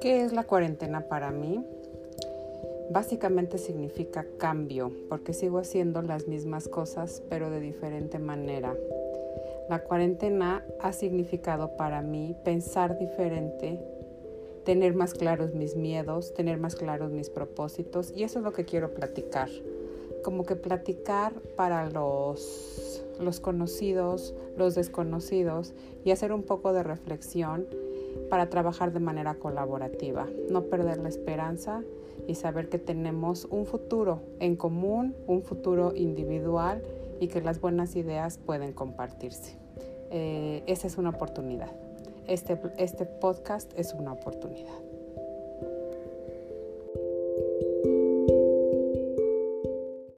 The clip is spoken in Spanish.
¿Qué es la cuarentena para mí? Básicamente significa cambio, porque sigo haciendo las mismas cosas, pero de diferente manera. La cuarentena ha significado para mí pensar diferente, tener más claros mis miedos, tener más claros mis propósitos, y eso es lo que quiero platicar. Como que platicar para los, los conocidos, los desconocidos, y hacer un poco de reflexión para trabajar de manera colaborativa, no perder la esperanza y saber que tenemos un futuro en común, un futuro individual y que las buenas ideas pueden compartirse. Eh, esa es una oportunidad. Este, este podcast es una oportunidad.